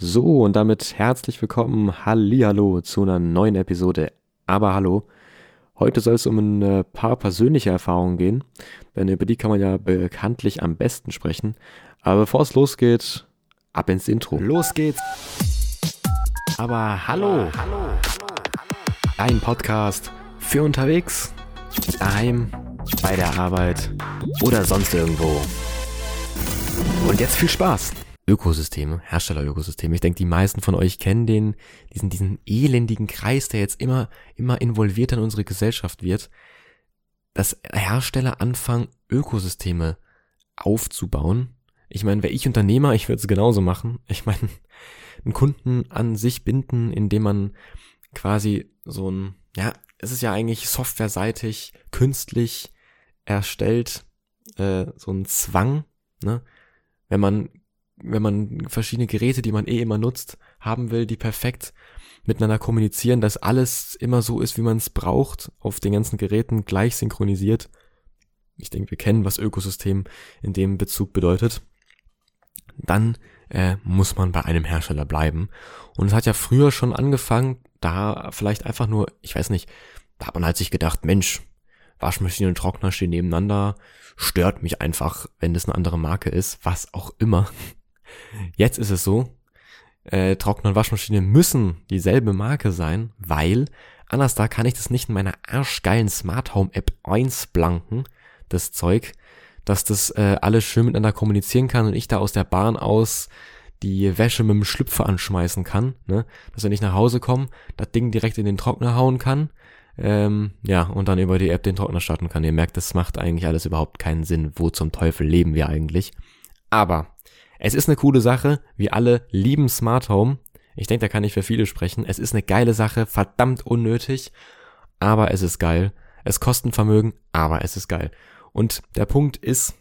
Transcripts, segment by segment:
So, und damit herzlich willkommen, Hallihallo zu einer neuen Episode. Aber hallo, heute soll es um ein äh, paar persönliche Erfahrungen gehen, denn über die kann man ja bekanntlich am besten sprechen. Aber bevor es losgeht, ab ins Intro. Los geht's. Aber hallo, hallo, ein Podcast für unterwegs, daheim, bei der Arbeit oder sonst irgendwo. Und jetzt viel Spaß. Ökosysteme, Herstellerökosysteme. Ich denke, die meisten von euch kennen den, diesen, diesen elendigen Kreis, der jetzt immer, immer involvierter in unsere Gesellschaft wird, dass Hersteller anfangen, Ökosysteme aufzubauen. Ich meine, wäre ich Unternehmer, ich würde es genauso machen. Ich meine, einen Kunden an sich binden, indem man quasi so ein, ja, es ist ja eigentlich softwareseitig, künstlich erstellt, äh, so ein Zwang, ne? Wenn man wenn man verschiedene Geräte, die man eh immer nutzt, haben will, die perfekt miteinander kommunizieren, dass alles immer so ist, wie man es braucht, auf den ganzen Geräten gleich synchronisiert. Ich denke, wir kennen, was Ökosystem in dem Bezug bedeutet. Dann äh, muss man bei einem Hersteller bleiben. Und es hat ja früher schon angefangen, da vielleicht einfach nur, ich weiß nicht, da hat man halt sich gedacht, Mensch, Waschmaschine und Trockner stehen nebeneinander, stört mich einfach, wenn das eine andere Marke ist, was auch immer. Jetzt ist es so, äh, Trockner und Waschmaschine müssen dieselbe Marke sein, weil anders da kann ich das nicht in meiner arschgeilen Smart Home App einsblanken, das Zeug, dass das äh, alles schön miteinander kommunizieren kann und ich da aus der Bahn aus die Wäsche mit dem Schlüpfer anschmeißen kann, ne? dass wenn ich nach Hause komme, das Ding direkt in den Trockner hauen kann, ähm, ja, und dann über die App den Trockner starten kann. Ihr merkt, das macht eigentlich alles überhaupt keinen Sinn. Wo zum Teufel leben wir eigentlich? Aber es ist eine coole Sache. Wir alle lieben Smart Home. Ich denke, da kann ich für viele sprechen. Es ist eine geile Sache, verdammt unnötig, aber es ist geil. Es kostet Vermögen, aber es ist geil. Und der Punkt ist,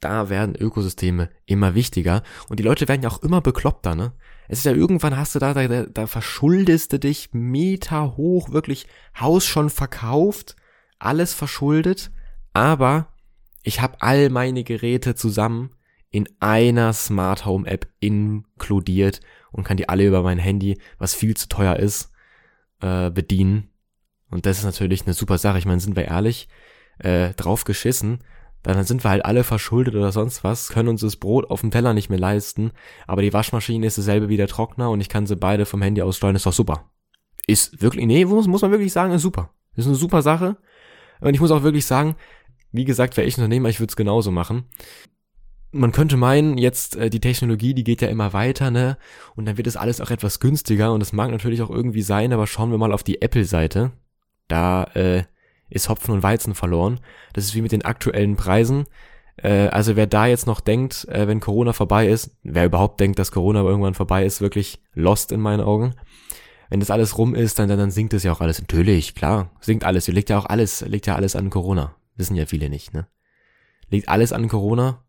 da werden Ökosysteme immer wichtiger und die Leute werden ja auch immer bekloppter, ne? Es ist ja irgendwann hast du da, da, da verschuldest du dich Meter hoch, wirklich Haus schon verkauft, alles verschuldet, aber ich habe all meine Geräte zusammen in einer Smart Home App inkludiert und kann die alle über mein Handy, was viel zu teuer ist, äh, bedienen. Und das ist natürlich eine super Sache. Ich meine, sind wir ehrlich, äh, drauf geschissen, dann sind wir halt alle verschuldet oder sonst was, können uns das Brot auf dem Teller nicht mehr leisten, aber die Waschmaschine ist dasselbe wie der Trockner und ich kann sie beide vom Handy aus steuern, ist doch super. Ist wirklich, nee, muss, muss man wirklich sagen, ist super. Ist eine super Sache. Und ich muss auch wirklich sagen, wie gesagt, wäre ich Unternehmer, ich würde es genauso machen man könnte meinen, jetzt äh, die Technologie, die geht ja immer weiter, ne? Und dann wird es alles auch etwas günstiger und das mag natürlich auch irgendwie sein, aber schauen wir mal auf die Apple-Seite. Da äh, ist Hopfen und Weizen verloren. Das ist wie mit den aktuellen Preisen. Äh, also wer da jetzt noch denkt, äh, wenn Corona vorbei ist, wer überhaupt denkt, dass Corona irgendwann vorbei ist, wirklich lost in meinen Augen. Wenn das alles rum ist, dann, dann, dann sinkt es ja auch alles. Natürlich, klar, sinkt alles. Liegt ja auch alles, liegt ja alles an Corona. Wissen ja viele nicht, ne? Liegt alles an Corona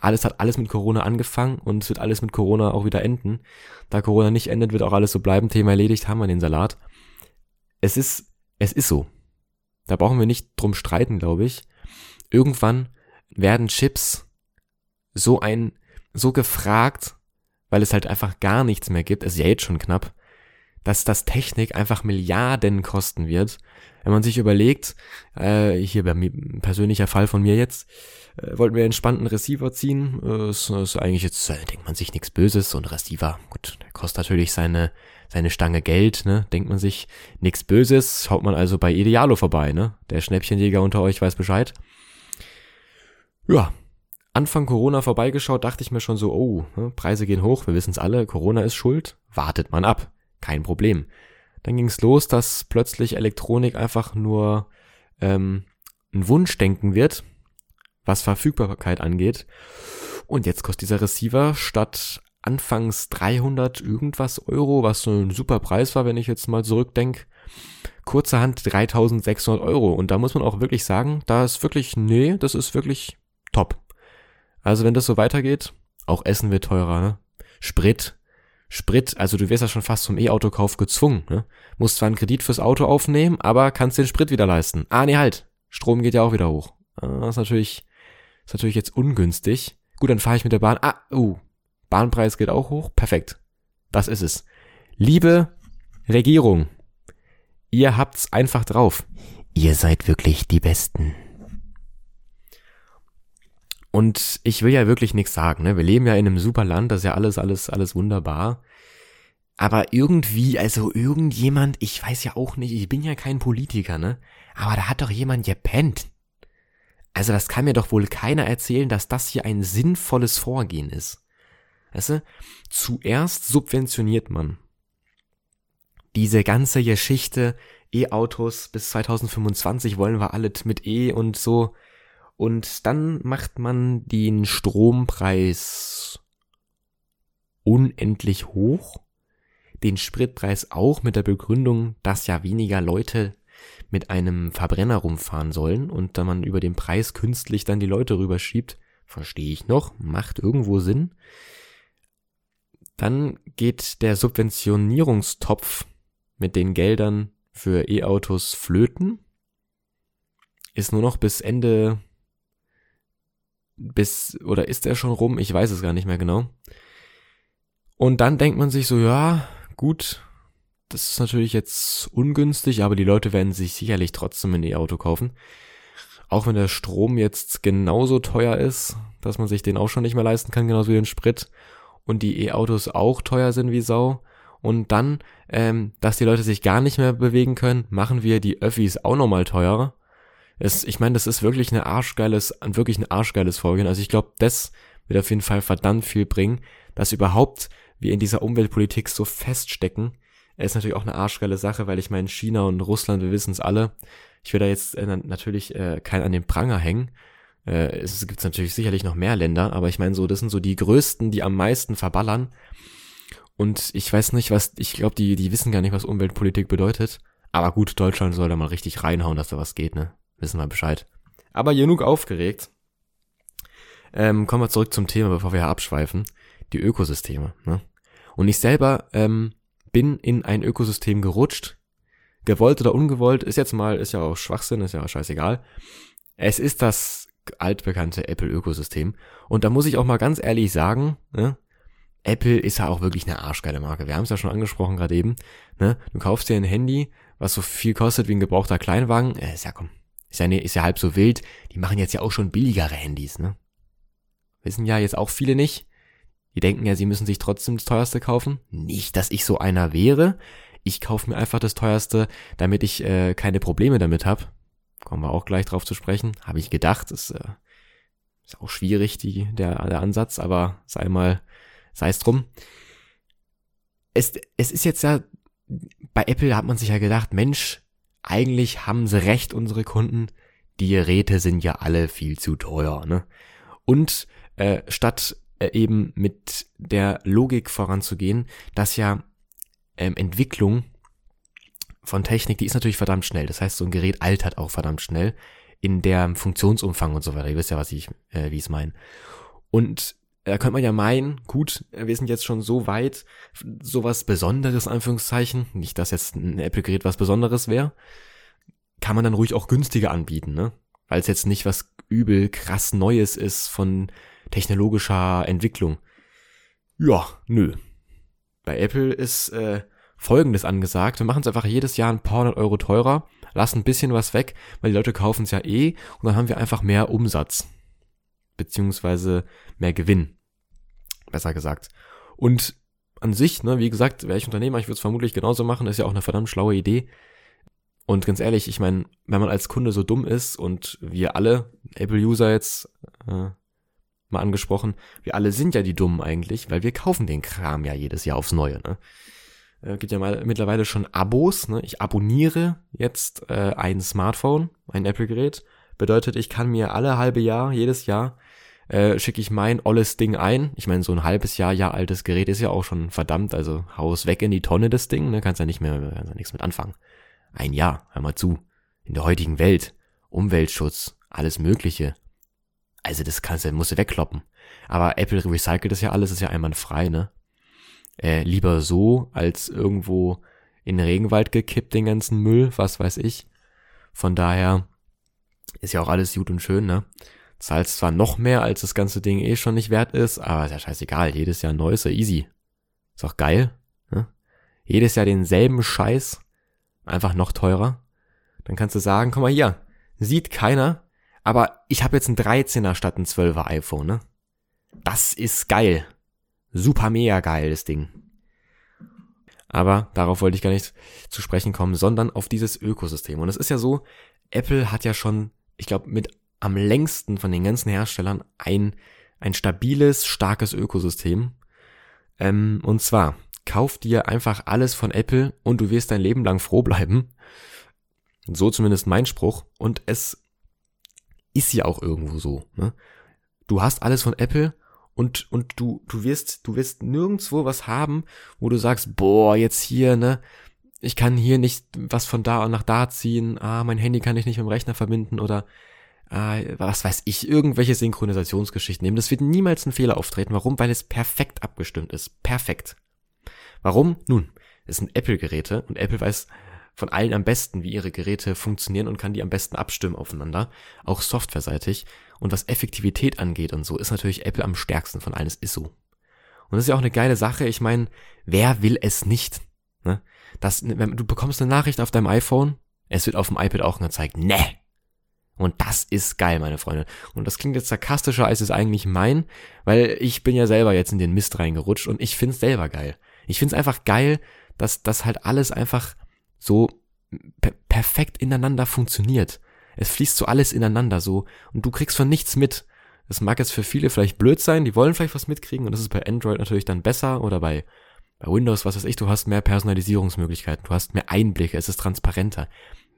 alles hat alles mit Corona angefangen und es wird alles mit Corona auch wieder enden. Da Corona nicht endet, wird auch alles so bleiben. Thema erledigt, haben wir den Salat. Es ist, es ist so. Da brauchen wir nicht drum streiten, glaube ich. Irgendwann werden Chips so ein, so gefragt, weil es halt einfach gar nichts mehr gibt. Es ist ja jetzt schon knapp dass das Technik einfach Milliarden kosten wird. Wenn man sich überlegt, äh, hier bei mir, persönlicher Fall von mir jetzt, äh, wollten wir entspannten Receiver ziehen. Äh, ist, ist eigentlich jetzt, äh, denkt man sich nichts Böses. So ein Receiver, gut, der kostet natürlich seine, seine Stange Geld, ne? Denkt man sich nichts Böses. Schaut man also bei Idealo vorbei, ne? Der Schnäppchenjäger unter euch weiß Bescheid. Ja, Anfang Corona vorbeigeschaut, dachte ich mir schon so, oh, ne, Preise gehen hoch, wir wissen es alle, Corona ist schuld, wartet man ab kein Problem. Dann ging es los, dass plötzlich Elektronik einfach nur ähm, ein Wunschdenken wird, was Verfügbarkeit angeht. Und jetzt kostet dieser Receiver statt anfangs 300 irgendwas Euro, was so ein super Preis war, wenn ich jetzt mal zurückdenke, kurzerhand 3600 Euro. Und da muss man auch wirklich sagen, da ist wirklich, nee, das ist wirklich top. Also wenn das so weitergeht, auch Essen wird teurer, ne? Sprit, Sprit, also du wirst ja schon fast zum E-Autokauf gezwungen. Ne? Musst zwar einen Kredit fürs Auto aufnehmen, aber kannst den Sprit wieder leisten. Ah, nee, halt. Strom geht ja auch wieder hoch. Ah, das ist natürlich, ist natürlich jetzt ungünstig. Gut, dann fahre ich mit der Bahn. Ah, uh, Bahnpreis geht auch hoch. Perfekt. Das ist es. Liebe Regierung, ihr habt's einfach drauf. Ihr seid wirklich die Besten. Und ich will ja wirklich nichts sagen, ne? Wir leben ja in einem super Land, das ist ja alles, alles, alles wunderbar. Aber irgendwie, also irgendjemand, ich weiß ja auch nicht, ich bin ja kein Politiker, ne? Aber da hat doch jemand gepennt. Also das kann mir doch wohl keiner erzählen, dass das hier ein sinnvolles Vorgehen ist. Weißt du? Zuerst subventioniert man diese ganze Geschichte, E-Autos bis 2025 wollen wir alles mit E und so. Und dann macht man den Strompreis unendlich hoch, den Spritpreis auch mit der Begründung, dass ja weniger Leute mit einem Verbrenner rumfahren sollen und da man über den Preis künstlich dann die Leute rüberschiebt, verstehe ich noch, macht irgendwo Sinn. Dann geht der Subventionierungstopf mit den Geldern für E-Autos flöten. Ist nur noch bis Ende bis oder ist er schon rum? Ich weiß es gar nicht mehr genau. Und dann denkt man sich so, ja, gut, das ist natürlich jetzt ungünstig, aber die Leute werden sich sicherlich trotzdem ein E-Auto kaufen. Auch wenn der Strom jetzt genauso teuer ist, dass man sich den auch schon nicht mehr leisten kann, genauso wie den Sprit. Und die E-Autos auch teuer sind wie Sau. Und dann, ähm, dass die Leute sich gar nicht mehr bewegen können, machen wir die Öffis auch nochmal teurer. Es, ich meine, das ist wirklich eine arschgeiles, wirklich ein arschgeiles Vorgehen. Also ich glaube, das wird auf jeden Fall verdammt viel bringen, dass überhaupt wir in dieser Umweltpolitik so feststecken. Ist natürlich auch eine arschgeile Sache, weil ich meine, China und Russland, wir wissen es alle. Ich will da jetzt äh, natürlich äh, kein an den Pranger hängen. Äh, es gibt natürlich sicherlich noch mehr Länder, aber ich meine so, das sind so die größten, die am meisten verballern. Und ich weiß nicht, was, ich glaube, die, die wissen gar nicht, was Umweltpolitik bedeutet. Aber gut, Deutschland soll da mal richtig reinhauen, dass da was geht, ne? Wissen wir Bescheid. Aber genug aufgeregt. Ähm, kommen wir zurück zum Thema, bevor wir abschweifen. Die Ökosysteme, ne? Und ich selber ähm, bin in ein Ökosystem gerutscht. Gewollt oder ungewollt, ist jetzt mal, ist ja auch Schwachsinn, ist ja auch scheißegal. Es ist das altbekannte Apple-Ökosystem. Und da muss ich auch mal ganz ehrlich sagen, ne, Apple ist ja auch wirklich eine arschgeile Marke. Wir haben es ja schon angesprochen gerade eben. Ne? Du kaufst dir ein Handy, was so viel kostet wie ein gebrauchter Kleinwagen. Äh, ist ja komm, ist ja, ist ja halb so wild. Die machen jetzt ja auch schon billigere Handys, ne? Wissen ja jetzt auch viele nicht. Die denken ja, sie müssen sich trotzdem das teuerste kaufen. Nicht, dass ich so einer wäre. Ich kaufe mir einfach das teuerste, damit ich äh, keine Probleme damit hab. Kommen wir auch gleich drauf zu sprechen. Habe ich gedacht. Ist, äh, ist auch schwierig, die, der, der Ansatz, aber sei mal sei es drum. Es, es ist jetzt ja, bei Apple hat man sich ja gedacht, Mensch, eigentlich haben sie recht, unsere Kunden. Die Geräte sind ja alle viel zu teuer, ne? Und äh, statt äh, eben mit der Logik voranzugehen, dass ja ähm, Entwicklung von Technik, die ist natürlich verdammt schnell. Das heißt, so ein Gerät altert auch verdammt schnell in der Funktionsumfang und so weiter. Ihr wisst ja, was ich, äh, wie ich es meine. Und da könnte man ja meinen, gut, wir sind jetzt schon so weit, sowas Besonderes, Anführungszeichen, nicht, dass jetzt ein Apple-Gerät was Besonderes wäre, kann man dann ruhig auch günstiger anbieten, ne? Weil es jetzt nicht was übel krass Neues ist von technologischer Entwicklung. Ja, nö. Bei Apple ist äh, Folgendes angesagt. Wir machen es einfach jedes Jahr ein paar hundert Euro teurer, lassen ein bisschen was weg, weil die Leute kaufen es ja eh und dann haben wir einfach mehr Umsatz beziehungsweise mehr Gewinn. Besser gesagt. Und an sich, ne, wie gesagt, wäre ich Unternehmer, ich würde es vermutlich genauso machen, ist ja auch eine verdammt schlaue Idee. Und ganz ehrlich, ich meine, wenn man als Kunde so dumm ist und wir alle, Apple-User jetzt äh, mal angesprochen, wir alle sind ja die Dummen eigentlich, weil wir kaufen den Kram ja jedes Jahr aufs Neue. Ne? Äh, gibt ja mal mittlerweile schon Abos. Ne? Ich abonniere jetzt äh, ein Smartphone, ein Apple-Gerät. Bedeutet, ich kann mir alle halbe Jahr, jedes Jahr, äh, schicke ich mein olles Ding ein. Ich meine, so ein halbes Jahr, Jahr altes Gerät ist ja auch schon verdammt, also haus weg in die Tonne das Ding, ne, kannst ja nicht mehr, kannst ja nichts mit anfangen. Ein Jahr, hör mal zu. In der heutigen Welt, Umweltschutz, alles Mögliche. Also das kannst du, musst du wegkloppen. Aber Apple recycelt das ja alles, ist ja einwandfrei, ne? Äh, lieber so, als irgendwo in den Regenwald gekippt, den ganzen Müll, was weiß ich. Von daher ist ja auch alles gut und schön, ne? Zahlst zwar noch mehr, als das ganze Ding eh schon nicht wert ist, aber ist ja scheißegal. Jedes Jahr neu ist ja easy. Ist auch geil. Ne? Jedes Jahr denselben Scheiß. Einfach noch teurer. Dann kannst du sagen, komm mal hier. Sieht keiner. Aber ich habe jetzt ein 13er statt ein 12er iPhone, ne? Das ist geil. Super mega geil, das Ding. Aber darauf wollte ich gar nicht zu sprechen kommen, sondern auf dieses Ökosystem. Und es ist ja so, Apple hat ja schon, ich glaube, mit am längsten von den ganzen Herstellern ein, ein stabiles, starkes Ökosystem. Ähm, und zwar, kauf dir einfach alles von Apple und du wirst dein Leben lang froh bleiben. So zumindest mein Spruch. Und es ist ja auch irgendwo so. Ne? Du hast alles von Apple und, und du, du wirst, du wirst nirgendwo was haben, wo du sagst, boah, jetzt hier, ne, ich kann hier nicht was von da nach da ziehen, ah, mein Handy kann ich nicht mit dem Rechner verbinden oder ah, was weiß ich, irgendwelche Synchronisationsgeschichten nehmen. Das wird niemals ein Fehler auftreten. Warum? Weil es perfekt abgestimmt ist. Perfekt. Warum? Nun, es sind Apple-Geräte und Apple weiß von allen am besten, wie ihre Geräte funktionieren und kann die am besten abstimmen aufeinander, auch softwareseitig. Und was Effektivität angeht und so, ist natürlich Apple am stärksten von allen. Es ist so. Und das ist ja auch eine geile Sache. Ich meine, wer will es nicht? Ne? Das, du bekommst eine Nachricht auf deinem iPhone, es wird auf dem iPad auch gezeigt. Ne! Und das ist geil, meine Freunde. Und das klingt jetzt sarkastischer, als es eigentlich mein, weil ich bin ja selber jetzt in den Mist reingerutscht und ich find's selber geil. Ich find's einfach geil, dass das halt alles einfach so per perfekt ineinander funktioniert. Es fließt so alles ineinander so und du kriegst von nichts mit. Das mag jetzt für viele vielleicht blöd sein, die wollen vielleicht was mitkriegen und das ist bei Android natürlich dann besser oder bei bei Windows, was weiß ich, du hast mehr Personalisierungsmöglichkeiten, du hast mehr Einblicke, es ist transparenter.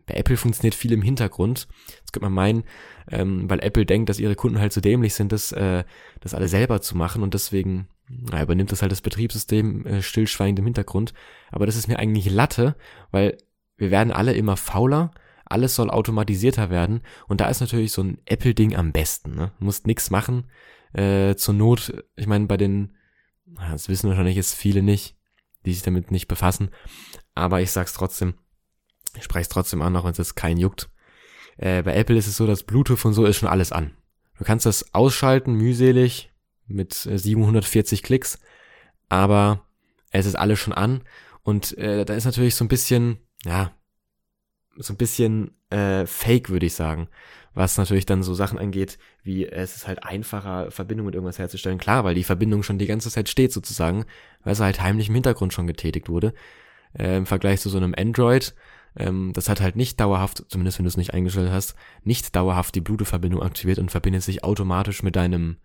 Bei Apple funktioniert viel im Hintergrund. Das könnte man meinen, ähm, weil Apple denkt, dass ihre Kunden halt so dämlich sind, das, äh, das alle selber zu machen und deswegen na, übernimmt das halt das Betriebssystem äh, stillschweigend im Hintergrund. Aber das ist mir eigentlich Latte, weil wir werden alle immer fauler, alles soll automatisierter werden und da ist natürlich so ein Apple-Ding am besten. Ne? Du musst nix machen. Äh, zur Not, ich meine, bei den das wissen wahrscheinlich jetzt viele nicht, die sich damit nicht befassen. Aber ich sag's trotzdem. Ich spreche es trotzdem an, auch wenn es jetzt keinen juckt. Äh, bei Apple ist es so, dass Bluetooth und so ist schon alles an. Du kannst das ausschalten, mühselig, mit 740 äh, Klicks, aber es ist alles schon an. Und äh, da ist natürlich so ein bisschen, ja, so ein bisschen äh, fake, würde ich sagen was natürlich dann so Sachen angeht, wie es ist halt einfacher, Verbindung mit irgendwas herzustellen. Klar, weil die Verbindung schon die ganze Zeit steht sozusagen, weil sie halt heimlich im Hintergrund schon getätigt wurde. Äh, Im Vergleich zu so einem Android, ähm, das hat halt nicht dauerhaft, zumindest wenn du es nicht eingestellt hast, nicht dauerhaft die Bluetooth-Verbindung aktiviert und verbindet sich automatisch mit deinem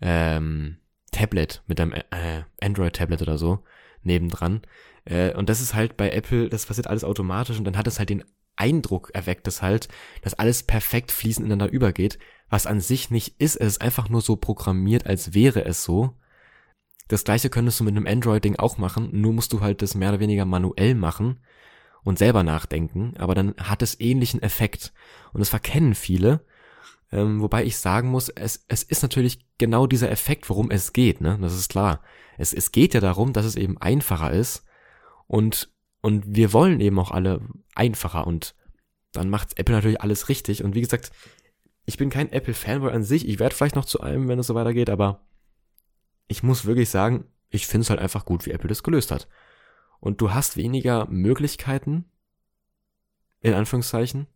ähm, Tablet, mit deinem äh, Android-Tablet oder so nebendran. Äh, und das ist halt bei Apple, das passiert alles automatisch und dann hat es halt den Eindruck erweckt es halt, dass alles perfekt fließend ineinander übergeht, was an sich nicht ist. Es ist einfach nur so programmiert, als wäre es so. Das gleiche könntest du mit einem Android-Ding auch machen, nur musst du halt das mehr oder weniger manuell machen und selber nachdenken, aber dann hat es ähnlichen Effekt. Und das verkennen viele, ähm, wobei ich sagen muss, es, es ist natürlich genau dieser Effekt, worum es geht, ne? Das ist klar. Es, es geht ja darum, dass es eben einfacher ist und und wir wollen eben auch alle einfacher und dann macht Apple natürlich alles richtig. Und wie gesagt, ich bin kein Apple-Fanboy an sich. Ich werde vielleicht noch zu einem, wenn es so weitergeht, aber ich muss wirklich sagen, ich finde es halt einfach gut, wie Apple das gelöst hat. Und du hast weniger Möglichkeiten, in Anführungszeichen.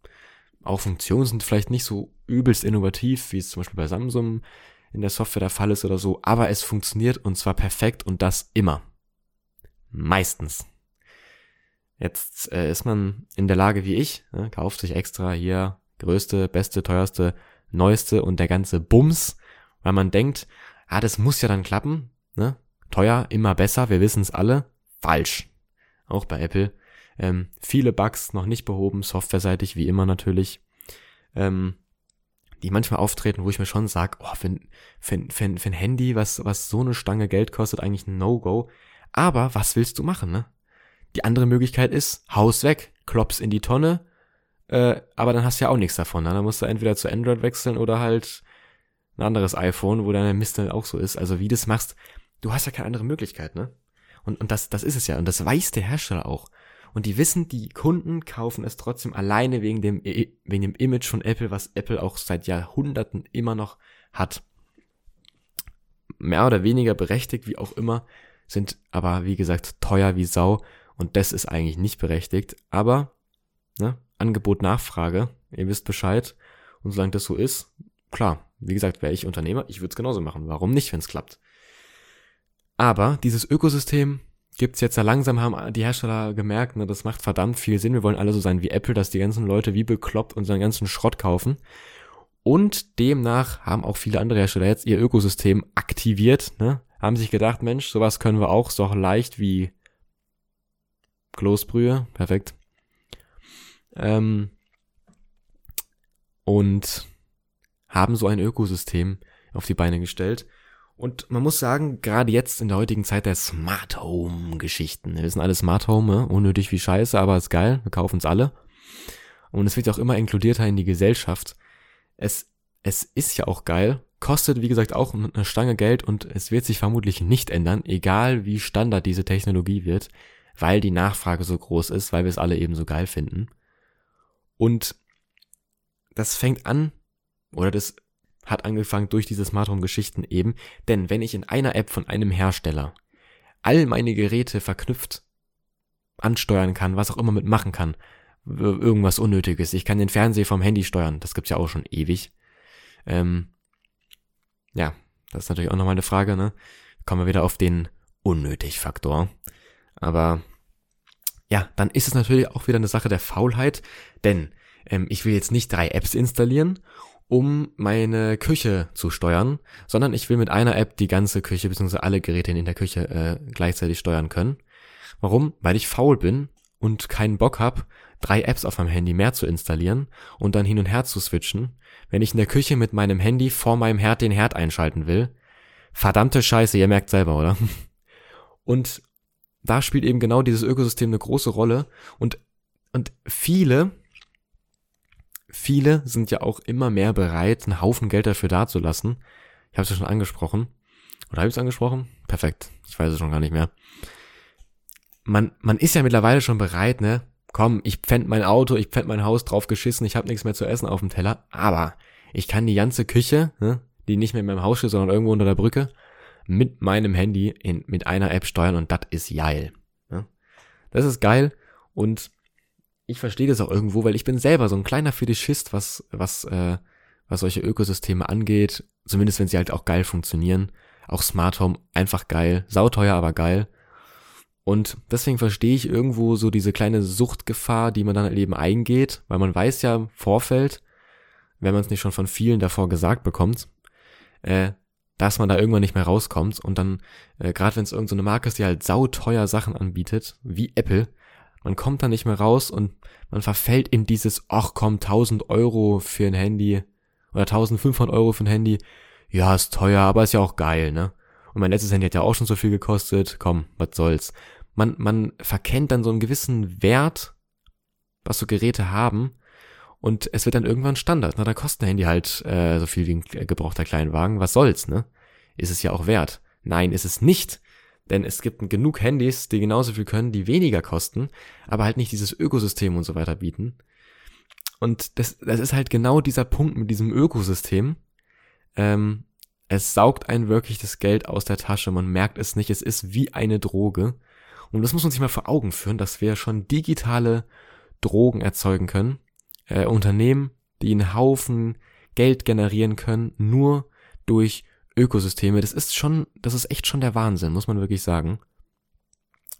Auch Funktionen sind vielleicht nicht so übelst innovativ, wie es zum Beispiel bei Samsung in der Software der Fall ist oder so, aber es funktioniert und zwar perfekt und das immer. Meistens. Jetzt äh, ist man in der Lage wie ich, ne, kauft sich extra hier größte, beste, teuerste, neueste und der ganze Bums, weil man denkt, ah, das muss ja dann klappen, ne? Teuer, immer besser, wir wissen es alle. Falsch. Auch bei Apple. Ähm, viele Bugs noch nicht behoben, softwareseitig wie immer natürlich. Ähm, die manchmal auftreten, wo ich mir schon sag, oh, für, für, für, für ein Handy, was, was so eine Stange Geld kostet, eigentlich ein No-Go. Aber was willst du machen, ne? Die andere Möglichkeit ist, Haus weg, klops in die Tonne, äh, aber dann hast du ja auch nichts davon. Ne? Dann musst du entweder zu Android wechseln oder halt ein anderes iPhone, wo deine Mist dann auch so ist. Also wie du das machst, du hast ja keine andere Möglichkeit, ne? Und, und das, das ist es ja. Und das weiß der Hersteller auch. Und die wissen, die Kunden kaufen es trotzdem alleine wegen dem, wegen dem Image von Apple, was Apple auch seit Jahrhunderten immer noch hat. Mehr oder weniger berechtigt, wie auch immer, sind aber, wie gesagt, teuer wie Sau. Und das ist eigentlich nicht berechtigt. Aber, ne, Angebot, Nachfrage, ihr wisst Bescheid. Und solange das so ist, klar, wie gesagt, wäre ich Unternehmer, ich würde es genauso machen. Warum nicht, wenn es klappt? Aber dieses Ökosystem gibt's jetzt ja langsam, haben die Hersteller gemerkt, ne, das macht verdammt viel Sinn. Wir wollen alle so sein wie Apple, dass die ganzen Leute wie bekloppt unseren ganzen Schrott kaufen. Und demnach haben auch viele andere Hersteller jetzt ihr Ökosystem aktiviert, ne? haben sich gedacht, Mensch, sowas können wir auch, so leicht wie Kloßbrühe, perfekt. Ähm, und haben so ein Ökosystem auf die Beine gestellt. Und man muss sagen, gerade jetzt in der heutigen Zeit der Smart Home Geschichten. Wir sind alle Smart Home, ne? unnötig wie Scheiße, aber ist geil, wir kaufen es alle. Und es wird auch immer inkludierter in die Gesellschaft. Es, es ist ja auch geil, kostet wie gesagt auch eine Stange Geld und es wird sich vermutlich nicht ändern, egal wie Standard diese Technologie wird, weil die Nachfrage so groß ist, weil wir es alle eben so geil finden. Und das fängt an, oder das hat angefangen durch diese Smart Home Geschichten eben, denn wenn ich in einer App von einem Hersteller all meine Geräte verknüpft ansteuern kann, was auch immer mitmachen kann, irgendwas Unnötiges. Ich kann den Fernseher vom Handy steuern, das gibt's ja auch schon ewig. Ähm, ja, das ist natürlich auch nochmal eine Frage, ne? Kommen wir wieder auf den Unnötig-Faktor. Aber ja, dann ist es natürlich auch wieder eine Sache der Faulheit, denn ähm, ich will jetzt nicht drei Apps installieren um meine Küche zu steuern, sondern ich will mit einer App die ganze Küche bzw. alle Geräte in der Küche äh, gleichzeitig steuern können. Warum? Weil ich faul bin und keinen Bock hab, drei Apps auf meinem Handy mehr zu installieren und dann hin und her zu switchen, wenn ich in der Küche mit meinem Handy vor meinem Herd den Herd einschalten will. Verdammte Scheiße, ihr merkt selber, oder? Und da spielt eben genau dieses Ökosystem eine große Rolle und und viele viele sind ja auch immer mehr bereit, einen Haufen Geld dafür dazulassen. Ich habe es ja schon angesprochen. Oder habe ich es angesprochen? Perfekt. Ich weiß es schon gar nicht mehr. Man, man ist ja mittlerweile schon bereit, ne? Komm, ich pfänd mein Auto, ich pfänd mein Haus drauf geschissen, ich habe nichts mehr zu essen auf dem Teller, aber ich kann die ganze Küche, ne, die nicht mehr in meinem Haus steht, sondern irgendwo unter der Brücke, mit meinem Handy in, mit einer App steuern und das ist geil. Ne? Das ist geil und ich verstehe das auch irgendwo, weil ich bin selber so ein kleiner Fetischist, was, was, äh, was solche Ökosysteme angeht. Zumindest wenn sie halt auch geil funktionieren. Auch Smart Home einfach geil. Sauteuer, aber geil. Und deswegen verstehe ich irgendwo so diese kleine Suchtgefahr, die man dann halt eben eingeht, weil man weiß ja im Vorfeld, wenn man es nicht schon von vielen davor gesagt bekommt, äh, dass man da irgendwann nicht mehr rauskommt. Und dann, äh, gerade wenn es irgendeine so Marke ist, die halt sauteuer Sachen anbietet, wie Apple, man kommt da nicht mehr raus und man verfällt in dieses, ach komm, 1000 Euro für ein Handy oder 1500 Euro für ein Handy. Ja, ist teuer, aber ist ja auch geil, ne? Und mein letztes Handy hat ja auch schon so viel gekostet. Komm, was soll's. Man, man verkennt dann so einen gewissen Wert, was so Geräte haben. Und es wird dann irgendwann Standard. Na, da kostet ein Handy halt äh, so viel wie ein gebrauchter Kleinwagen. Was soll's, ne? Ist es ja auch wert. Nein, ist es nicht. Denn es gibt genug Handys, die genauso viel können, die weniger kosten, aber halt nicht dieses Ökosystem und so weiter bieten. Und das, das ist halt genau dieser Punkt mit diesem Ökosystem. Ähm, es saugt einen wirklich das Geld aus der Tasche, man merkt es nicht, es ist wie eine Droge. Und das muss man sich mal vor Augen führen, dass wir schon digitale Drogen erzeugen können. Äh, Unternehmen, die einen Haufen Geld generieren können, nur durch Ökosysteme, das ist schon, das ist echt schon der Wahnsinn, muss man wirklich sagen.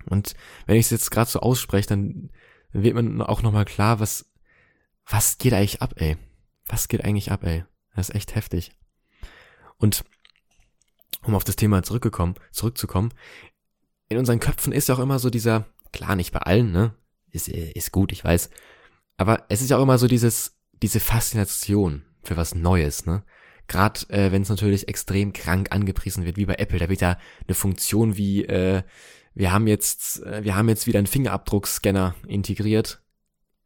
Und wenn ich es jetzt gerade so ausspreche, dann wird man auch nochmal klar, was, was geht eigentlich ab, ey? Was geht eigentlich ab, ey? Das ist echt heftig. Und um auf das Thema zurückgekommen, zurückzukommen, in unseren Köpfen ist ja auch immer so dieser, klar, nicht bei allen, ne? Ist, ist gut, ich weiß. Aber es ist ja auch immer so dieses, diese Faszination für was Neues, ne? Gerade äh, wenn es natürlich extrem krank angepriesen wird, wie bei Apple, da wird ja eine Funktion wie äh, wir haben jetzt äh, wir haben jetzt wieder einen Fingerabdruckscanner integriert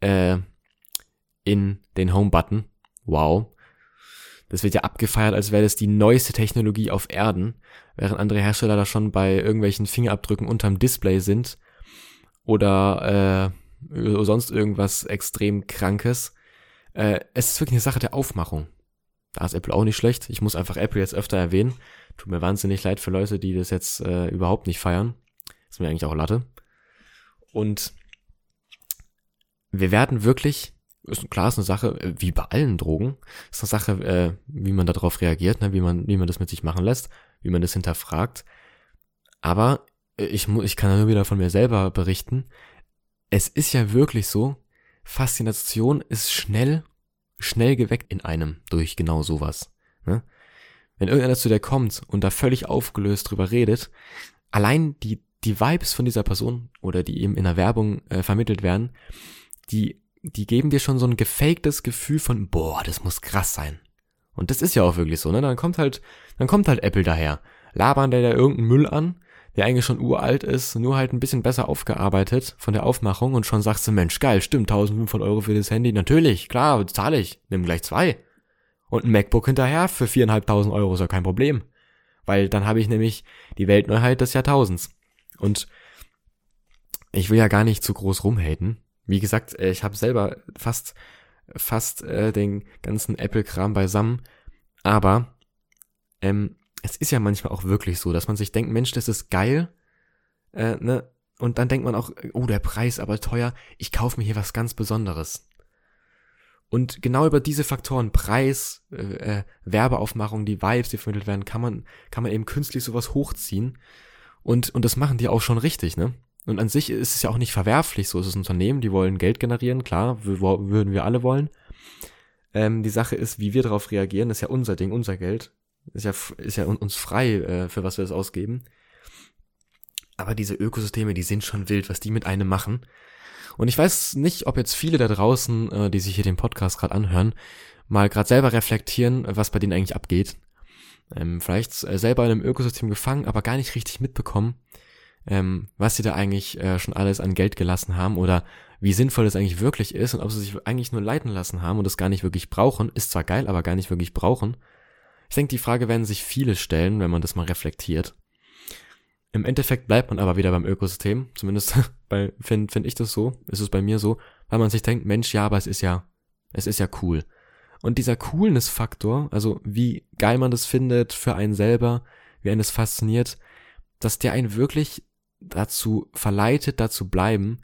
äh, in den Home-Button. Wow. Das wird ja abgefeiert, als wäre das die neueste Technologie auf Erden, während andere Hersteller da schon bei irgendwelchen Fingerabdrücken unterm Display sind oder äh, sonst irgendwas extrem Krankes. Äh, es ist wirklich eine Sache der Aufmachung. Da ist Apple auch nicht schlecht. Ich muss einfach Apple jetzt öfter erwähnen. Tut mir wahnsinnig leid für Leute, die das jetzt äh, überhaupt nicht feiern. Ist mir eigentlich auch Latte. Und wir werden wirklich, ist klar, ist eine Sache, äh, wie bei allen Drogen, ist eine Sache, äh, wie man darauf reagiert, ne, wie man, wie man das mit sich machen lässt, wie man das hinterfragt. Aber äh, ich, ich kann nur wieder von mir selber berichten. Es ist ja wirklich so, Faszination ist schnell, schnell geweckt in einem durch genau sowas. Ne? Wenn irgendeiner zu dir kommt und da völlig aufgelöst drüber redet, allein die, die Vibes von dieser Person oder die eben in der Werbung äh, vermittelt werden, die, die geben dir schon so ein gefaktes Gefühl von, boah, das muss krass sein. Und das ist ja auch wirklich so, ne? Dann kommt halt, dann kommt halt Apple daher. Labern der da irgendeinen Müll an, der eigentlich schon uralt ist, nur halt ein bisschen besser aufgearbeitet von der Aufmachung und schon sagst du, Mensch, geil, stimmt, 1500 Euro für das Handy, natürlich, klar, zahle ich, nimm gleich zwei. Und ein MacBook hinterher für viereinhalbtausend Euro ist ja kein Problem. Weil dann habe ich nämlich die Weltneuheit des Jahrtausends. Und ich will ja gar nicht zu groß rumhaten. Wie gesagt, äh, ich habe selber fast fast äh, den ganzen Apple-Kram beisammen. Aber ähm, es ist ja manchmal auch wirklich so, dass man sich denkt, Mensch, das ist geil. Äh, ne? Und dann denkt man auch, oh, der Preis aber teuer, ich kaufe mir hier was ganz Besonderes. Und genau über diese Faktoren, Preis, äh, äh, Werbeaufmachung, die Vibes, die vermittelt werden, kann man, kann man eben künstlich sowas hochziehen. Und, und das machen die auch schon richtig, ne? Und an sich ist es ja auch nicht verwerflich, so ist es ein Unternehmen, die wollen Geld generieren, klar, würden wir alle wollen. Ähm, die Sache ist, wie wir darauf reagieren, ist ja unser Ding, unser Geld. Ist ja, ist ja uns frei, äh, für was wir das ausgeben. Aber diese Ökosysteme, die sind schon wild, was die mit einem machen. Und ich weiß nicht, ob jetzt viele da draußen, äh, die sich hier den Podcast gerade anhören, mal gerade selber reflektieren, was bei denen eigentlich abgeht. Ähm, vielleicht äh, selber in einem Ökosystem gefangen, aber gar nicht richtig mitbekommen, ähm, was sie da eigentlich schon alles an Geld gelassen haben oder wie sinnvoll das eigentlich wirklich ist und ob sie sich eigentlich nur leiten lassen haben und das gar nicht wirklich brauchen. Ist zwar geil, aber gar nicht wirklich brauchen. Ich denke, die Frage werden sich viele stellen, wenn man das mal reflektiert. Im Endeffekt bleibt man aber wieder beim Ökosystem, zumindest finde find ich das so, ist es bei mir so, weil man sich denkt, Mensch, ja, aber es ist ja, es ist ja cool. Und dieser Coolness-Faktor, also wie geil man das findet für einen selber, wie einen das fasziniert, dass der einen wirklich dazu verleitet, dazu bleiben.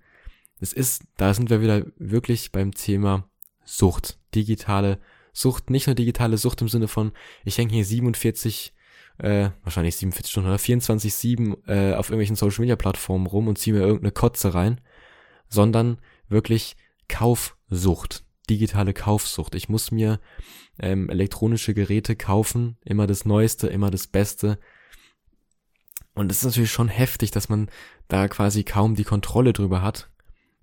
Es ist, da sind wir wieder wirklich beim Thema Sucht, digitale Sucht, nicht nur digitale Sucht im Sinne von, ich hänge hier 47, äh, wahrscheinlich 47 Stunden oder 24-7 äh, auf irgendwelchen Social Media Plattformen rum und ziehe mir irgendeine Kotze rein, sondern wirklich Kaufsucht, digitale Kaufsucht. Ich muss mir ähm, elektronische Geräte kaufen, immer das Neueste, immer das Beste, und es ist natürlich schon heftig, dass man da quasi kaum die Kontrolle drüber hat,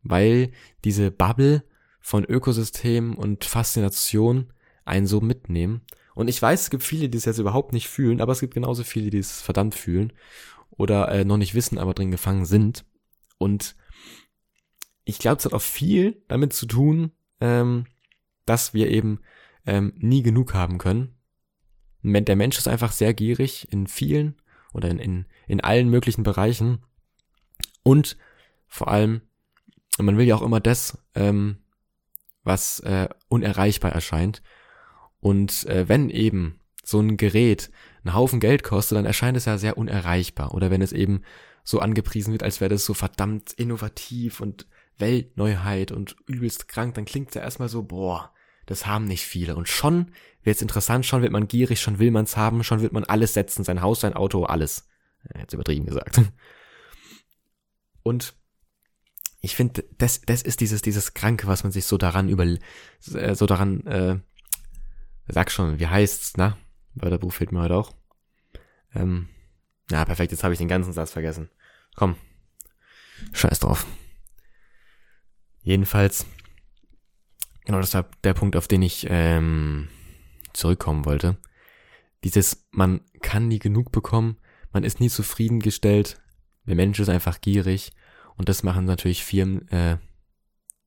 weil diese Bubble von Ökosystemen und Faszination einen so mitnehmen. Und ich weiß, es gibt viele, die es jetzt überhaupt nicht fühlen, aber es gibt genauso viele, die es verdammt fühlen oder äh, noch nicht wissen, aber drin gefangen sind. Und ich glaube, es hat auch viel damit zu tun, ähm, dass wir eben ähm, nie genug haben können. Der Mensch ist einfach sehr gierig in vielen oder in, in, in allen möglichen Bereichen. Und vor allem, man will ja auch immer das, ähm, was äh, unerreichbar erscheint. Und äh, wenn eben so ein Gerät einen Haufen Geld kostet, dann erscheint es ja sehr unerreichbar. Oder wenn es eben so angepriesen wird, als wäre das so verdammt innovativ und Weltneuheit und übelst krank, dann klingt es ja erstmal so, boah, das haben nicht viele. Und schon wird's interessant, schon wird man gierig, schon will man's haben, schon wird man alles setzen, sein Haus, sein Auto, alles. Jetzt übertrieben gesagt. Und ich finde, das, das ist dieses, dieses Kranke, was man sich so daran über, äh, so daran, äh, sag schon, wie heißt's, na? Wörterbuch fehlt mir heute auch. Ähm, na, perfekt, jetzt habe ich den ganzen Satz vergessen. Komm. Scheiß drauf. Jedenfalls, genau, das war der Punkt, auf den ich ähm, zurückkommen wollte. Dieses, man kann nie genug bekommen, man ist nie zufriedengestellt, der Mensch ist einfach gierig und das machen natürlich Firmen äh,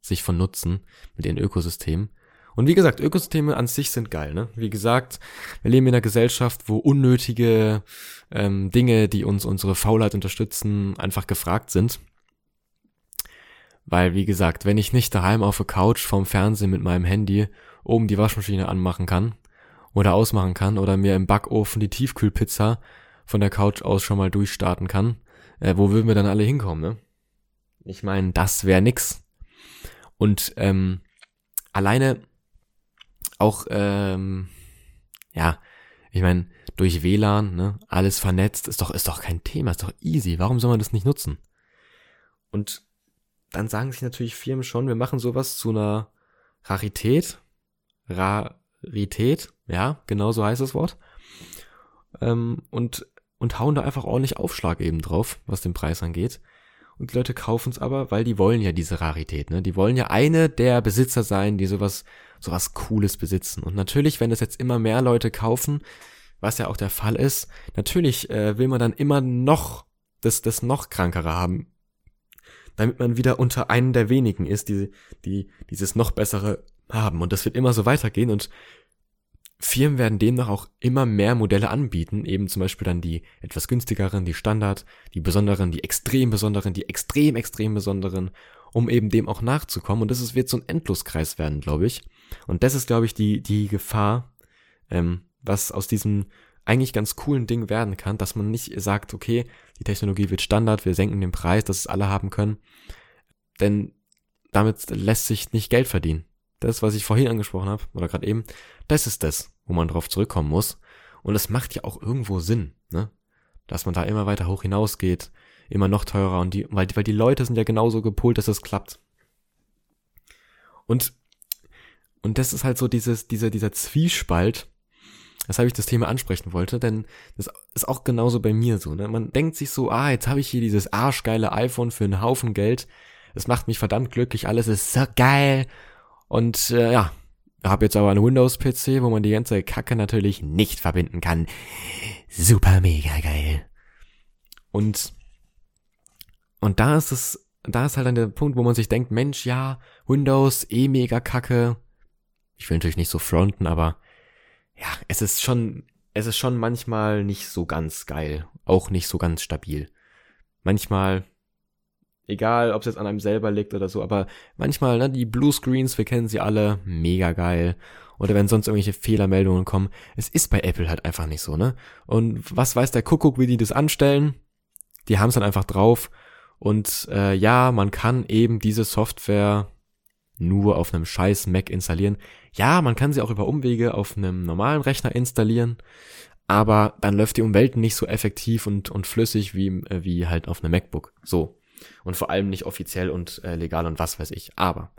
sich von Nutzen mit ihren Ökosystemen. Und wie gesagt, Ökosysteme an sich sind geil, ne? Wie gesagt, wir leben in einer Gesellschaft, wo unnötige ähm, Dinge, die uns unsere Faulheit unterstützen, einfach gefragt sind. Weil, wie gesagt, wenn ich nicht daheim auf der Couch vorm Fernsehen mit meinem Handy oben die Waschmaschine anmachen kann oder ausmachen kann oder mir im Backofen die Tiefkühlpizza von der Couch aus schon mal durchstarten kann, äh, wo würden wir dann alle hinkommen, ne? Ich meine, das wäre nix. Und ähm, alleine auch, ähm, ja, ich meine, durch WLAN, ne, alles vernetzt, ist doch, ist doch kein Thema, ist doch easy. Warum soll man das nicht nutzen? Und dann sagen sich natürlich Firmen schon, wir machen sowas zu einer Rarität. Rarität, ja, genau so heißt das Wort. Ähm, und, und hauen da einfach ordentlich Aufschlag eben drauf, was den Preis angeht. Und die Leute kaufen es aber, weil die wollen ja diese Rarität, ne? Die wollen ja eine der Besitzer sein, die sowas, sowas Cooles besitzen. Und natürlich, wenn das jetzt immer mehr Leute kaufen, was ja auch der Fall ist, natürlich äh, will man dann immer noch das, das noch krankere haben, damit man wieder unter einen der wenigen ist, die, die dieses noch bessere haben. Und das wird immer so weitergehen und Firmen werden demnach auch immer mehr Modelle anbieten, eben zum Beispiel dann die etwas günstigeren, die Standard, die besonderen, die extrem besonderen, die extrem extrem besonderen, um eben dem auch nachzukommen. Und das wird so ein Endloskreis werden, glaube ich. Und das ist, glaube ich, die, die Gefahr, ähm, was aus diesem eigentlich ganz coolen Ding werden kann, dass man nicht sagt, okay, die Technologie wird Standard, wir senken den Preis, dass es alle haben können. Denn damit lässt sich nicht Geld verdienen. Das, was ich vorhin angesprochen habe, oder gerade eben, das ist das, wo man drauf zurückkommen muss. Und es macht ja auch irgendwo Sinn, ne? Dass man da immer weiter hoch hinausgeht, immer noch teurer und die, weil, weil die Leute sind ja genauso gepolt, dass es klappt. Und, und das ist halt so dieses, dieser, dieser Zwiespalt, weshalb ich das Thema ansprechen wollte, denn das ist auch genauso bei mir so. Ne? Man denkt sich so, ah, jetzt habe ich hier dieses arschgeile iPhone für einen Haufen Geld. Es macht mich verdammt glücklich, alles ist so geil. Und äh, ja, habe jetzt aber einen Windows-PC, wo man die ganze Kacke natürlich nicht verbinden kann. Super mega geil. Und und da ist es, da ist halt dann der Punkt, wo man sich denkt, Mensch, ja, Windows eh mega kacke. Ich will natürlich nicht so fronten, aber ja, es ist schon, es ist schon manchmal nicht so ganz geil, auch nicht so ganz stabil. Manchmal, egal ob es jetzt an einem selber liegt oder so, aber manchmal, ne, die Bluescreens, wir kennen sie alle, mega geil. Oder wenn sonst irgendwelche Fehlermeldungen kommen. Es ist bei Apple halt einfach nicht so, ne? Und was weiß der Kuckuck, wie die das anstellen? Die haben es dann einfach drauf. Und äh, ja, man kann eben diese Software nur auf einem scheiß Mac installieren. Ja, man kann sie auch über Umwege auf einem normalen Rechner installieren, aber dann läuft die Umwelt nicht so effektiv und, und flüssig wie, äh, wie halt auf einem MacBook. So. Und vor allem nicht offiziell und äh, legal und was weiß ich. Aber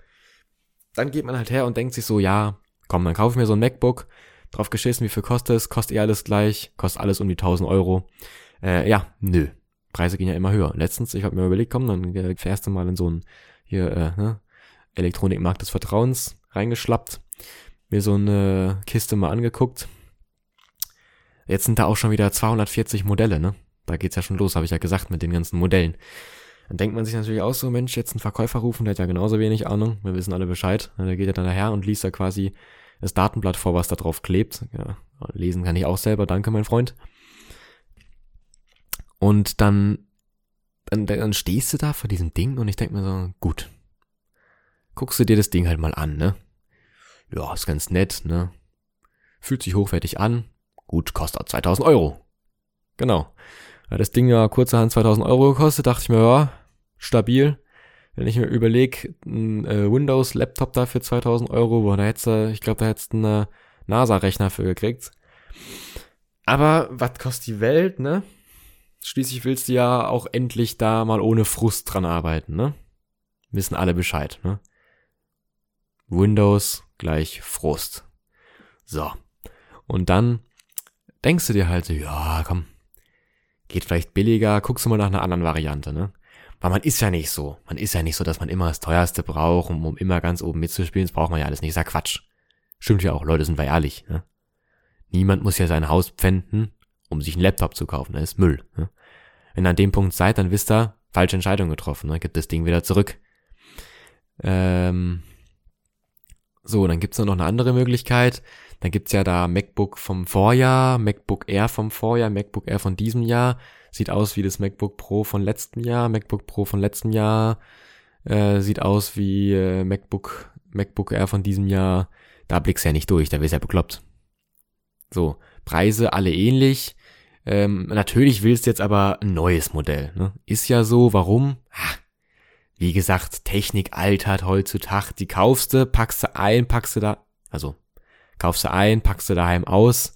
dann geht man halt her und denkt sich so, ja, komm, dann kaufe ich mir so ein MacBook, drauf geschissen, wie viel kostet es, kostet eh alles gleich, kostet alles um die 1000 Euro. Äh, ja, nö. Preise gehen ja immer höher. Letztens, ich habe mir überlegt, komm, dann äh, fährst du mal in so ein hier, äh, ne, Elektronikmarkt des Vertrauens reingeschlappt, mir so eine Kiste mal angeguckt. Jetzt sind da auch schon wieder 240 Modelle, ne? Da geht's ja schon los, habe ich ja gesagt, mit den ganzen Modellen. Dann denkt man sich natürlich auch so, Mensch, jetzt einen Verkäufer rufen, der hat ja genauso wenig Ahnung, wir wissen alle Bescheid. Der geht ja dann daher und liest da quasi das Datenblatt vor, was da drauf klebt. Ja, lesen kann ich auch selber, danke mein Freund. Und dann, dann, dann stehst du da vor diesem Ding und ich denk mir so, gut, guckst du dir das Ding halt mal an, ne? Ja, ist ganz nett, ne? Fühlt sich hochwertig an. Gut, kostet 2000 Euro. Genau. Weil das Ding ja kurzerhand 2000 Euro gekostet, dachte ich mir, ja, stabil. Wenn ich mir überlege, ein äh, Windows-Laptop da für 2000 Euro, wo da hättest du, ich glaube, da hättest du einen NASA-Rechner für gekriegt. Aber was kostet die Welt, ne? Schließlich willst du ja auch endlich da mal ohne Frust dran arbeiten, ne? Wissen alle Bescheid, ne? Windows gleich Frust. So. Und dann denkst du dir halt so, ja, komm, geht vielleicht billiger, guckst du mal nach einer anderen Variante, ne? Weil man ist ja nicht so. Man ist ja nicht so, dass man immer das teuerste braucht, um, um immer ganz oben mitzuspielen. Das braucht man ja alles nicht. Ist ja Quatsch. Stimmt ja auch, Leute, sind wir ehrlich, ne? Niemand muss ja sein Haus pfänden, um sich einen Laptop zu kaufen. Das ist Müll. Ne? Wenn ihr an dem Punkt seid, dann wisst ihr, falsche Entscheidung getroffen. Ne? Gibt das Ding wieder zurück. Ähm, so, dann gibt's noch eine andere Möglichkeit. Dann gibt's ja da MacBook vom Vorjahr, MacBook Air vom Vorjahr, MacBook Air von diesem Jahr. Sieht aus wie das MacBook Pro von letztem Jahr, MacBook Pro von letztem Jahr. Äh, sieht aus wie äh, MacBook, MacBook Air von diesem Jahr. Da blickst du ja nicht durch, da wirst du ja bekloppt. So, Preise alle ähnlich. Ähm, natürlich willst du jetzt aber ein neues Modell. Ne? Ist ja so, warum? Ha, wie gesagt, Technik altert heutzutage. Die kaufst du, packst du ein, packst du da, also kaufst du ein, packst du daheim aus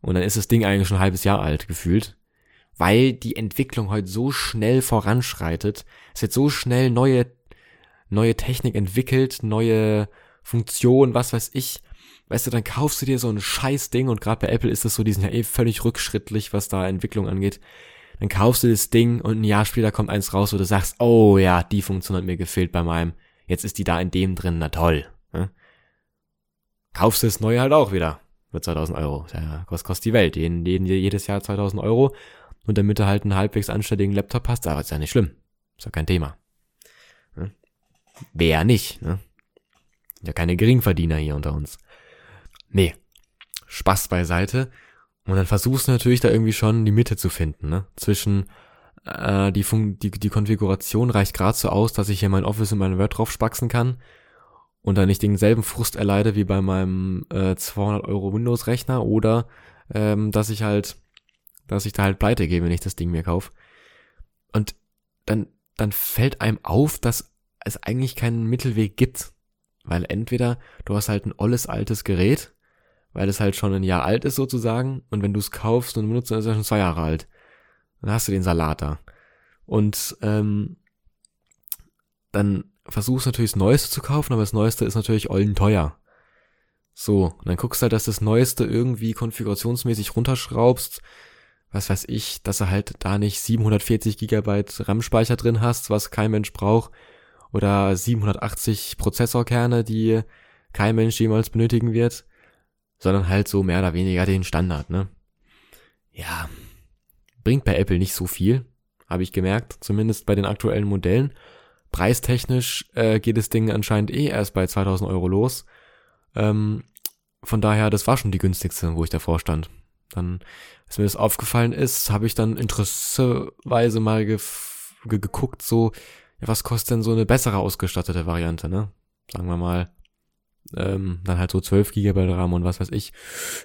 und dann ist das Ding eigentlich schon ein halbes Jahr alt gefühlt. Weil die Entwicklung heute so schnell voranschreitet. Es wird so schnell neue, neue Technik entwickelt, neue Funktionen, was weiß ich. Weißt du, dann kaufst du dir so ein scheiß Ding und gerade bei Apple ist es so, die sind ja eh völlig rückschrittlich, was da Entwicklung angeht. Dann kaufst du das Ding und ein Jahr später kommt eins raus, wo du sagst, oh ja, die Funktion hat mir gefehlt bei meinem. Jetzt ist die da in dem drin, na toll. Ne? Kaufst du das neue halt auch wieder. Mit 2000 Euro. Was kostet die Welt? Jeden, jeden, jedes Jahr 2000 Euro. Und damit du halt einen halbwegs anständigen Laptop hast, aber ist ja nicht schlimm. Ist ja kein Thema. Ne? Wer nicht, ne? Ja, keine Geringverdiener hier unter uns. Nee. Spaß beiseite. Und dann versuchst du natürlich da irgendwie schon die Mitte zu finden, ne? Zwischen äh, die, Fun die, die Konfiguration reicht gerade so aus, dass ich hier mein Office und mein Word drauf spaxen kann und dann nicht denselben Frust erleide wie bei meinem äh, 200 Euro Windows-Rechner oder ähm, dass ich halt, dass ich da halt pleite gehe, wenn ich das Ding mir kaufe. Und dann, dann fällt einem auf, dass es eigentlich keinen Mittelweg gibt. Weil entweder du hast halt ein olles altes Gerät weil es halt schon ein Jahr alt ist sozusagen. Und wenn du es kaufst und benutzt, dann ist er schon zwei Jahre alt. Dann hast du den Salat da. Und ähm, dann versuchst du natürlich das Neueste zu kaufen, aber das Neueste ist natürlich ollen teuer. So, und dann guckst du halt, dass das Neueste irgendwie konfigurationsmäßig runterschraubst. Was weiß ich, dass du halt da nicht 740 Gigabyte RAM-Speicher drin hast, was kein Mensch braucht. Oder 780 Prozessorkerne, die kein Mensch jemals benötigen wird sondern halt so mehr oder weniger den Standard, ne? Ja, bringt bei Apple nicht so viel, habe ich gemerkt, zumindest bei den aktuellen Modellen. Preistechnisch äh, geht das Ding anscheinend eh erst bei 2000 Euro los. Ähm, von daher, das war schon die günstigste, wo ich davor stand. Dann, als mir das aufgefallen ist, habe ich dann interesseweise mal ge ge geguckt, so, ja, was kostet denn so eine bessere ausgestattete Variante, ne? Sagen wir mal ähm, dann halt so 12 GB RAM und was weiß ich.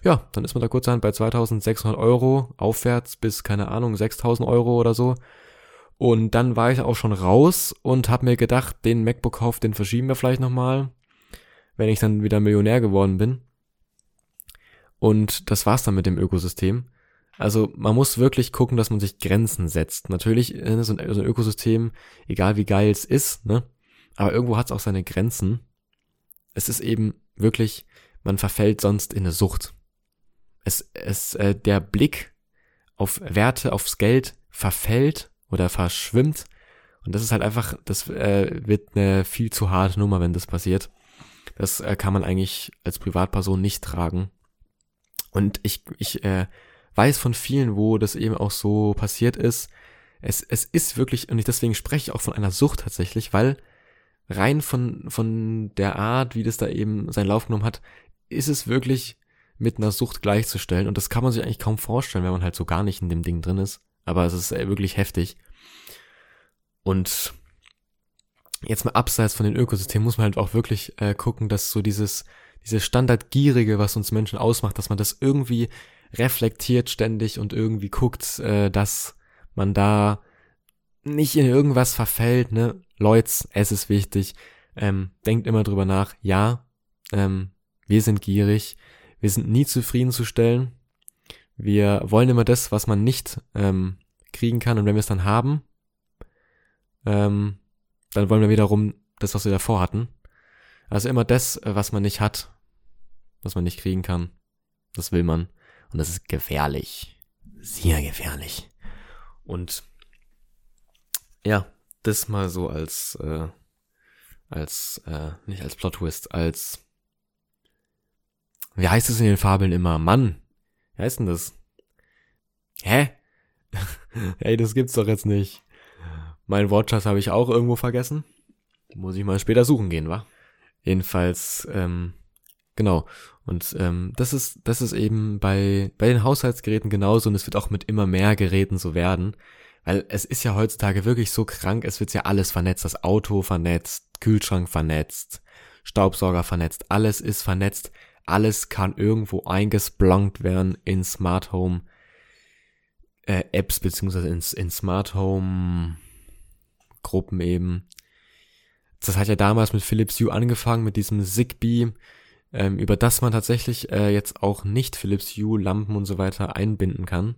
Ja, dann ist man da kurzerhand bei 2600 Euro aufwärts bis, keine Ahnung, 6000 Euro oder so. Und dann war ich auch schon raus und habe mir gedacht, den MacBook-Kauf, den verschieben wir vielleicht nochmal, wenn ich dann wieder Millionär geworden bin. Und das war's dann mit dem Ökosystem. Also man muss wirklich gucken, dass man sich Grenzen setzt. Natürlich ist so ein, so ein Ökosystem, egal wie geil es ist, ne? Aber irgendwo hat es auch seine Grenzen es ist eben wirklich, man verfällt sonst in eine Sucht. Es, es, äh, der Blick auf Werte, aufs Geld verfällt oder verschwimmt. Und das ist halt einfach, das äh, wird eine viel zu harte Nummer, wenn das passiert. Das äh, kann man eigentlich als Privatperson nicht tragen. Und ich, ich äh, weiß von vielen, wo das eben auch so passiert ist. Es, es ist wirklich, und ich deswegen spreche ich auch von einer Sucht tatsächlich, weil rein von, von der Art, wie das da eben seinen Lauf genommen hat, ist es wirklich mit einer Sucht gleichzustellen. Und das kann man sich eigentlich kaum vorstellen, wenn man halt so gar nicht in dem Ding drin ist. Aber es ist äh, wirklich heftig. Und jetzt mal abseits von den Ökosystemen muss man halt auch wirklich äh, gucken, dass so dieses, dieses Standardgierige, was uns Menschen ausmacht, dass man das irgendwie reflektiert ständig und irgendwie guckt, äh, dass man da nicht in irgendwas verfällt, ne? Leute, es ist wichtig. Ähm, denkt immer drüber nach. Ja, ähm, wir sind gierig. Wir sind nie zufriedenzustellen. Wir wollen immer das, was man nicht ähm, kriegen kann. Und wenn wir es dann haben, ähm, dann wollen wir wiederum das, was wir davor hatten. Also immer das, was man nicht hat, was man nicht kriegen kann, das will man. Und das ist gefährlich. Sehr gefährlich. Und ja, das mal so als, äh, als, äh, nicht als Plot-Twist, als, wie heißt es in den Fabeln immer? Mann, wie heißt denn das? Hä? Ey, das gibt's doch jetzt nicht. Mein Wortschatz habe ich auch irgendwo vergessen. Muss ich mal später suchen gehen, wa? Jedenfalls, ähm, genau. Und ähm, das ist, das ist eben bei, bei den Haushaltsgeräten genauso und es wird auch mit immer mehr Geräten so werden Weil es ist ja heutzutage wirklich so krank, es wird ja alles vernetzt, das Auto vernetzt, Kühlschrank vernetzt, Staubsauger vernetzt, alles ist vernetzt, alles kann irgendwo eingesplonkt werden in Smart Home äh, Apps beziehungsweise in, in Smart Home Gruppen eben. Das hat ja damals mit Philips Hue angefangen, mit diesem Zigbee, ähm, über das man tatsächlich äh, jetzt auch nicht Philips Hue Lampen und so weiter einbinden kann.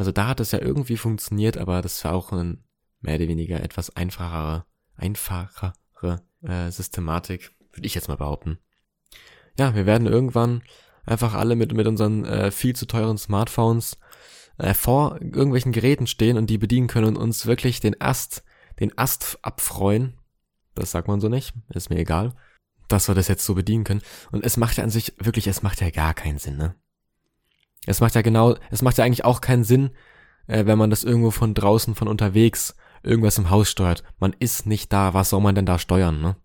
Also da hat es ja irgendwie funktioniert, aber das war auch ein mehr oder weniger etwas einfachere, einfachere äh, Systematik, würde ich jetzt mal behaupten. Ja, wir werden irgendwann einfach alle mit, mit unseren äh, viel zu teuren Smartphones äh, vor irgendwelchen Geräten stehen und die bedienen können und uns wirklich den Ast, den Ast abfreuen. Das sagt man so nicht, ist mir egal, dass wir das jetzt so bedienen können. Und es macht ja an sich wirklich, es macht ja gar keinen Sinn, ne? Es macht ja genau, es macht ja eigentlich auch keinen Sinn, äh, wenn man das irgendwo von draußen, von unterwegs irgendwas im Haus steuert. Man ist nicht da, was soll man denn da steuern, ne?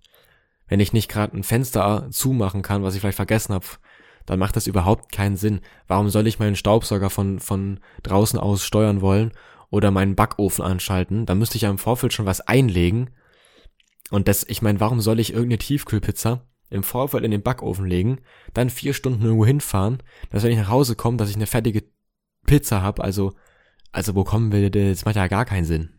Wenn ich nicht gerade ein Fenster zumachen kann, was ich vielleicht vergessen habe, dann macht das überhaupt keinen Sinn. Warum soll ich meinen Staubsauger von, von draußen aus steuern wollen oder meinen Backofen anschalten? Da müsste ich ja im Vorfeld schon was einlegen. Und das, ich meine, warum soll ich irgendeine Tiefkühlpizza im Vorfeld in den Backofen legen, dann vier Stunden irgendwo hinfahren, dass wenn ich nach Hause komme, dass ich eine fertige Pizza habe, also, also wo kommen wir, das macht ja gar keinen Sinn.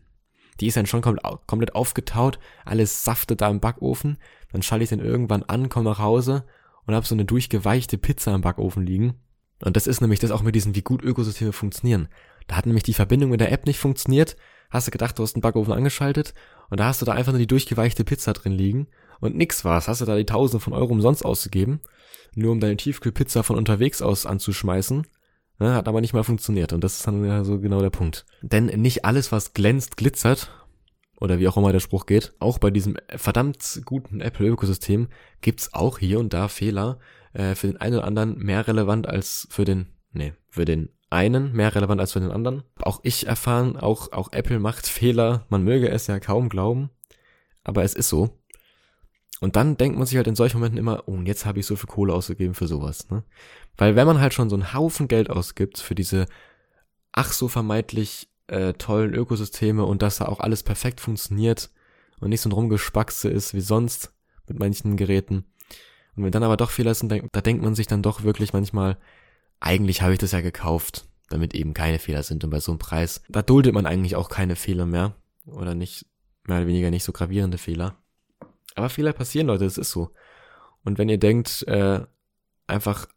Die ist dann schon komplett aufgetaut, alles saftet da im Backofen, dann schalte ich den irgendwann an, komme nach Hause und habe so eine durchgeweichte Pizza im Backofen liegen. Und das ist nämlich das auch mit diesen, wie gut Ökosysteme funktionieren. Da hat nämlich die Verbindung mit der App nicht funktioniert, hast du gedacht, du hast einen Backofen angeschaltet und da hast du da einfach nur die durchgeweichte Pizza drin liegen und nix war's. Hast du da die Tausende von Euro umsonst ausgegeben, nur um deine Tiefkühlpizza von unterwegs aus anzuschmeißen. Ne, hat aber nicht mal funktioniert und das ist dann ja so genau der Punkt. Denn nicht alles, was glänzt, glitzert, oder wie auch immer der Spruch geht, auch bei diesem verdammt guten Apple-Ökosystem gibt's auch hier und da Fehler, äh, für den einen oder anderen mehr relevant als für den, nee, für den einen mehr relevant als für den anderen. Auch ich erfahren, auch, auch Apple macht Fehler, man möge es ja kaum glauben, aber es ist so. Und dann denkt man sich halt in solchen Momenten immer, oh, jetzt habe ich so viel Kohle ausgegeben für sowas, ne? Weil wenn man halt schon so einen Haufen Geld ausgibt für diese ach so vermeintlich äh, tollen Ökosysteme und dass da auch alles perfekt funktioniert und nicht so ein Rumgespackse ist wie sonst mit manchen Geräten. Und wenn dann aber doch Fehler sind, da denkt man sich dann doch wirklich manchmal, eigentlich habe ich das ja gekauft, damit eben keine Fehler sind. Und bei so einem Preis, da duldet man eigentlich auch keine Fehler mehr. Oder nicht, mehr oder weniger nicht so gravierende Fehler. Aber Fehler passieren, Leute, das ist so. Und wenn ihr denkt, äh, einfach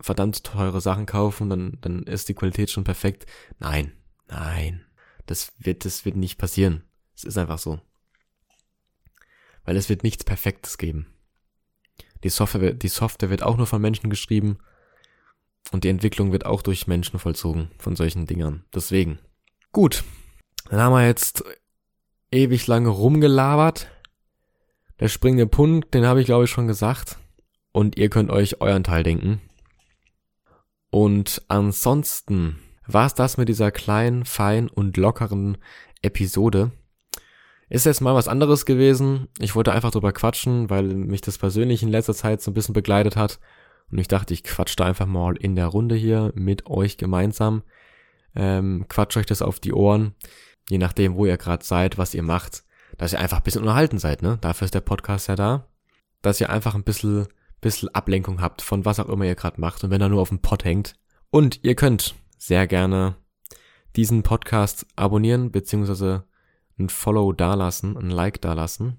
verdammt teure Sachen kaufen, dann, dann ist die Qualität schon perfekt. Nein, nein. Das wird, das wird nicht passieren. Es ist einfach so. Weil es wird nichts Perfektes geben. Die Software, die Software wird auch nur von Menschen geschrieben und die Entwicklung wird auch durch Menschen vollzogen von solchen Dingern. Deswegen. Gut. Dann haben wir jetzt ewig lange rumgelabert. Der springende Punkt, den habe ich glaube ich schon gesagt. Und ihr könnt euch euren Teil denken. Und ansonsten war es das mit dieser kleinen, fein und lockeren Episode. Ist jetzt mal was anderes gewesen. Ich wollte einfach drüber quatschen, weil mich das persönlich in letzter Zeit so ein bisschen begleitet hat. Und ich dachte, ich quatsch da einfach mal in der Runde hier mit euch gemeinsam. Ähm, quatsch euch das auf die Ohren. Je nachdem, wo ihr gerade seid, was ihr macht dass ihr einfach ein bisschen unterhalten seid, ne? Dafür ist der Podcast ja da. Dass ihr einfach ein bisschen, bisschen Ablenkung habt von was auch immer ihr gerade macht und wenn er nur auf dem Pott hängt. Und ihr könnt sehr gerne diesen Podcast abonnieren, beziehungsweise ein Follow dalassen, ein Like dalassen.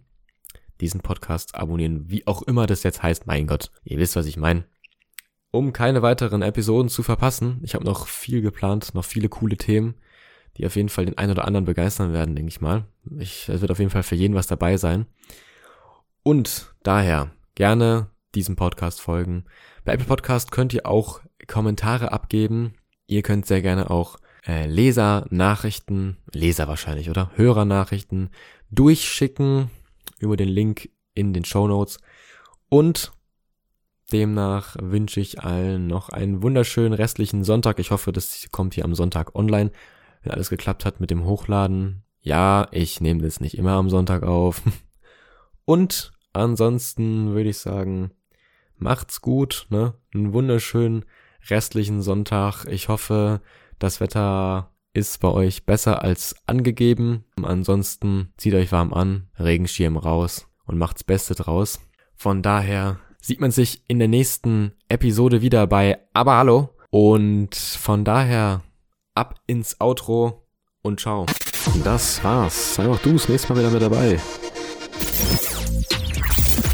Diesen Podcast abonnieren, wie auch immer das jetzt heißt, mein Gott. Ihr wisst, was ich meine. Um keine weiteren Episoden zu verpassen, ich habe noch viel geplant, noch viele coole Themen die auf jeden Fall den einen oder anderen begeistern werden, denke ich mal. Ich, es wird auf jeden Fall für jeden was dabei sein. Und daher gerne diesem Podcast folgen. Bei Apple Podcast könnt ihr auch Kommentare abgeben. Ihr könnt sehr gerne auch äh, Leser-Nachrichten, Leser wahrscheinlich, oder? Hörer-Nachrichten durchschicken über den Link in den Show Notes. Und demnach wünsche ich allen noch einen wunderschönen restlichen Sonntag. Ich hoffe, das kommt hier am Sonntag online wenn alles geklappt hat mit dem Hochladen. Ja, ich nehme das nicht immer am Sonntag auf. Und ansonsten würde ich sagen, macht's gut, ne? Einen wunderschönen restlichen Sonntag. Ich hoffe, das Wetter ist bei euch besser als angegeben. Ansonsten zieht euch warm an, Regenschirm raus und macht's Beste draus. Von daher sieht man sich in der nächsten Episode wieder bei Aber Hallo. Und von daher ab ins Outro und ciao. Das war's. Sei auch du das nächste Mal wieder mit dabei.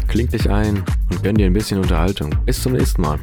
Klingt dich ein und gönn dir ein bisschen Unterhaltung. Bis zum nächsten Mal.